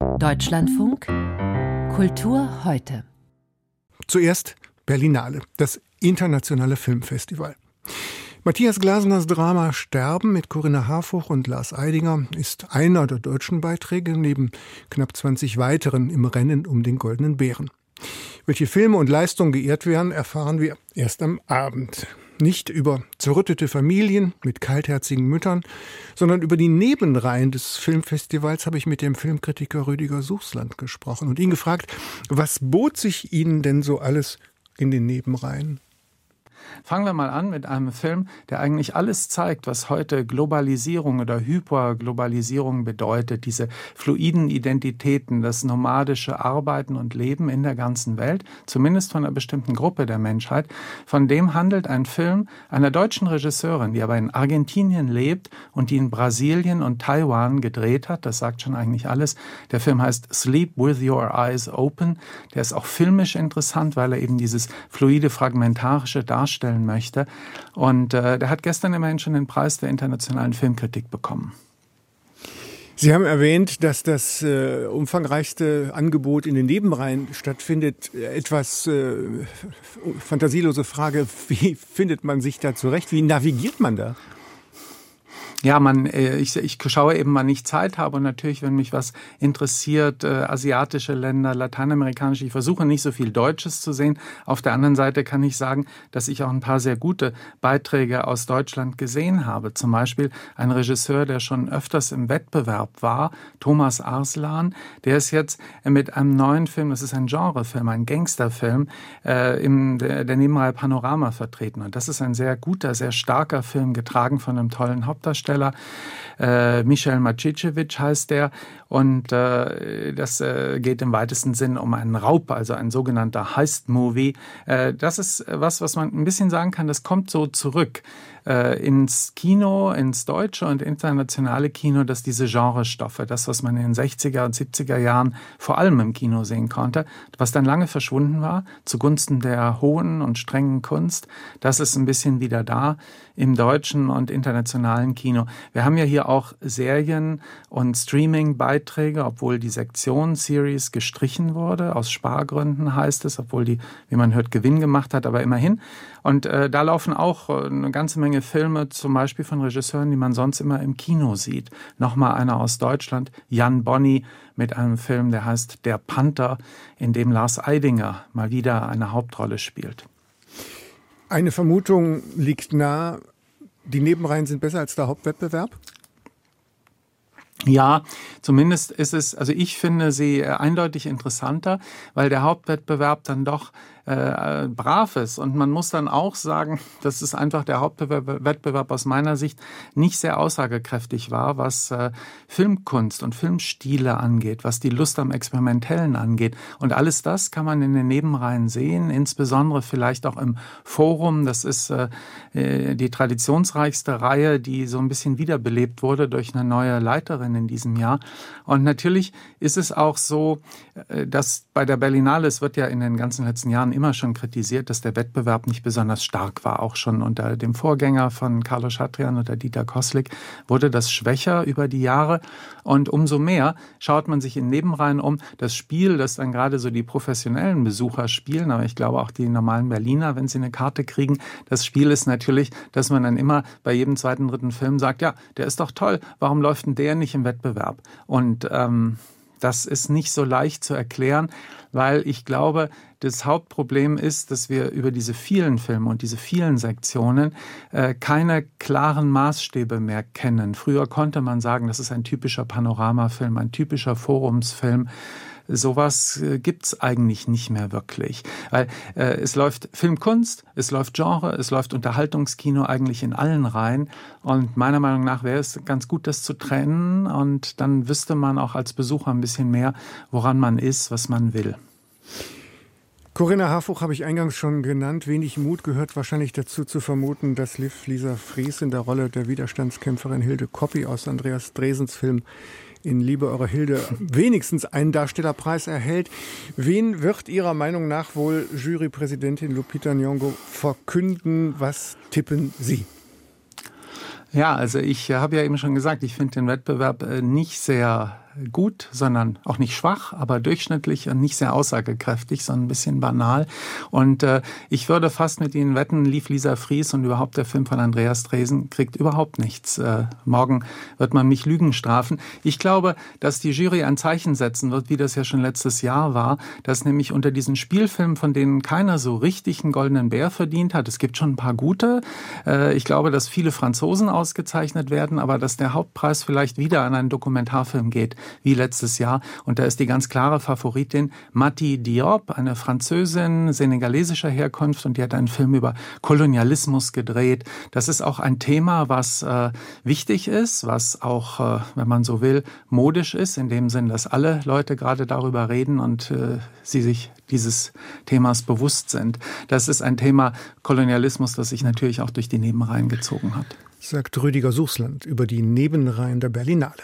Deutschlandfunk Kultur heute. Zuerst Berlinale, das internationale Filmfestival. Matthias Glasners Drama Sterben mit Corinna Harfuch und Lars Eidinger ist einer der deutschen Beiträge neben knapp 20 weiteren im Rennen um den Goldenen Bären. Welche Filme und Leistungen geehrt werden, erfahren wir erst am Abend. Nicht über zerrüttete Familien mit kaltherzigen Müttern, sondern über die Nebenreihen des Filmfestivals habe ich mit dem Filmkritiker Rüdiger Suchsland gesprochen und ihn gefragt, was bot sich Ihnen denn so alles in den Nebenreihen? Fangen wir mal an mit einem Film, der eigentlich alles zeigt, was heute Globalisierung oder Hyperglobalisierung bedeutet. Diese fluiden Identitäten, das nomadische Arbeiten und Leben in der ganzen Welt, zumindest von einer bestimmten Gruppe der Menschheit. Von dem handelt ein Film einer deutschen Regisseurin, die aber in Argentinien lebt und die in Brasilien und Taiwan gedreht hat. Das sagt schon eigentlich alles. Der Film heißt Sleep with Your Eyes Open. Der ist auch filmisch interessant, weil er eben dieses fluide, fragmentarische darstellt darstellen möchte. Und äh, der hat gestern immerhin schon den Preis der internationalen Filmkritik bekommen. Sie haben erwähnt, dass das äh, umfangreichste Angebot in den Nebenreihen stattfindet. Etwas äh, fantasielose Frage, wie findet man sich da zurecht? Wie navigiert man da? Ja, man, äh, ich, ich schaue eben, wann ich Zeit habe und natürlich, wenn mich was interessiert, äh, asiatische Länder, lateinamerikanische, ich versuche nicht so viel Deutsches zu sehen. Auf der anderen Seite kann ich sagen, dass ich auch ein paar sehr gute Beiträge aus Deutschland gesehen habe. Zum Beispiel ein Regisseur, der schon öfters im Wettbewerb war, Thomas Arslan, der ist jetzt mit einem neuen Film, das ist ein Genrefilm, ein Gangsterfilm, äh, in der, der Nebenreihe Panorama vertreten. Und das ist ein sehr guter, sehr starker Film, getragen von einem tollen Hauptdarsteller. Hauptdarsteller. Äh, Michel Macicevic heißt der. Und äh, das äh, geht im weitesten Sinn um einen Raub, also ein sogenannter Heist-Movie. Äh, das ist was, was man ein bisschen sagen kann, das kommt so zurück äh, ins Kino, ins deutsche und internationale Kino, dass diese Genrestoffe, das, was man in den 60er und 70er Jahren vor allem im Kino sehen konnte, was dann lange verschwunden war, zugunsten der hohen und strengen Kunst, das ist ein bisschen wieder da im deutschen und internationalen Kino. Wir haben ja hier auch Serien und Streaming-Beiträge, obwohl die Sektion-Series gestrichen wurde, aus Spargründen heißt es, obwohl die, wie man hört, Gewinn gemacht hat, aber immerhin. Und äh, da laufen auch äh, eine ganze Menge Filme, zum Beispiel von Regisseuren, die man sonst immer im Kino sieht. Nochmal einer aus Deutschland, Jan Bonny, mit einem Film, der heißt Der Panther, in dem Lars Eidinger mal wieder eine Hauptrolle spielt. Eine Vermutung liegt nahe, die Nebenreihen sind besser als der Hauptwettbewerb? Ja, zumindest ist es, also ich finde sie äh, eindeutig interessanter, weil der Hauptwettbewerb dann doch äh, brav ist. Und man muss dann auch sagen, dass es einfach der Hauptwettbewerb aus meiner Sicht nicht sehr aussagekräftig war, was äh, Filmkunst und Filmstile angeht, was die Lust am Experimentellen angeht. Und alles das kann man in den Nebenreihen sehen, insbesondere vielleicht auch im Forum. Das ist äh, äh die traditionsreichste Reihe, die so ein bisschen wiederbelebt wurde durch eine neue Leiterin in diesem Jahr. Und natürlich ist es auch so, äh, dass bei der Berlinale, es wird ja in den ganzen letzten Jahren immer schon kritisiert, dass der Wettbewerb nicht besonders stark war. Auch schon unter dem Vorgänger von Carlo Schatrian oder Dieter Koslik wurde das schwächer über die Jahre. Und umso mehr schaut man sich in Nebenreihen um. Das Spiel, das dann gerade so die professionellen Besucher spielen, aber ich glaube auch die normalen Berliner, wenn sie eine Karte kriegen, das Spiel ist natürlich, dass man dann immer bei jedem zweiten, dritten Film sagt, ja, der ist doch toll, warum läuft denn der nicht im Wettbewerb? Und ähm, das ist nicht so leicht zu erklären, weil ich glaube, das Hauptproblem ist, dass wir über diese vielen Filme und diese vielen Sektionen äh, keine klaren Maßstäbe mehr kennen. Früher konnte man sagen, das ist ein typischer Panoramafilm, ein typischer Forumsfilm sowas äh, gibt's eigentlich nicht mehr wirklich. Weil äh, es läuft Filmkunst, es läuft Genre, es läuft Unterhaltungskino eigentlich in allen Reihen. Und meiner Meinung nach wäre es ganz gut, das zu trennen. Und dann wüsste man auch als Besucher ein bisschen mehr, woran man ist, was man will. Corinna Harfuch habe ich eingangs schon genannt. Wenig Mut gehört wahrscheinlich dazu zu vermuten, dass Liv Lisa Fries in der Rolle der Widerstandskämpferin Hilde Koppi aus Andreas Dresens Film in Liebe eurer Hilde wenigstens einen Darstellerpreis erhält. Wen wird Ihrer Meinung nach wohl Jurypräsidentin Lupita Nyong'o verkünden? Was tippen Sie? Ja, also ich habe ja eben schon gesagt, ich finde den Wettbewerb äh, nicht sehr gut, sondern auch nicht schwach, aber durchschnittlich und nicht sehr aussagekräftig, sondern ein bisschen banal. Und äh, ich würde fast mit Ihnen wetten, lief Lisa Fries und überhaupt der Film von Andreas Dresen kriegt überhaupt nichts. Äh, morgen wird man mich Lügen strafen. Ich glaube, dass die Jury ein Zeichen setzen wird, wie das ja schon letztes Jahr war, dass nämlich unter diesen Spielfilmen, von denen keiner so richtig einen goldenen Bär verdient hat, es gibt schon ein paar gute. Äh, ich glaube, dass viele Franzosen ausgezeichnet werden, aber dass der Hauptpreis vielleicht wieder an einen Dokumentarfilm geht wie letztes Jahr. Und da ist die ganz klare Favoritin Mati Diop, eine Französin senegalesischer Herkunft und die hat einen Film über Kolonialismus gedreht. Das ist auch ein Thema, was äh, wichtig ist, was auch, äh, wenn man so will, modisch ist, in dem Sinn, dass alle Leute gerade darüber reden und äh, sie sich dieses Themas bewusst sind. Das ist ein Thema Kolonialismus, das sich natürlich auch durch die Nebenreihen gezogen hat. Sagt Rüdiger Suchsland über die Nebenreihen der Berlinale.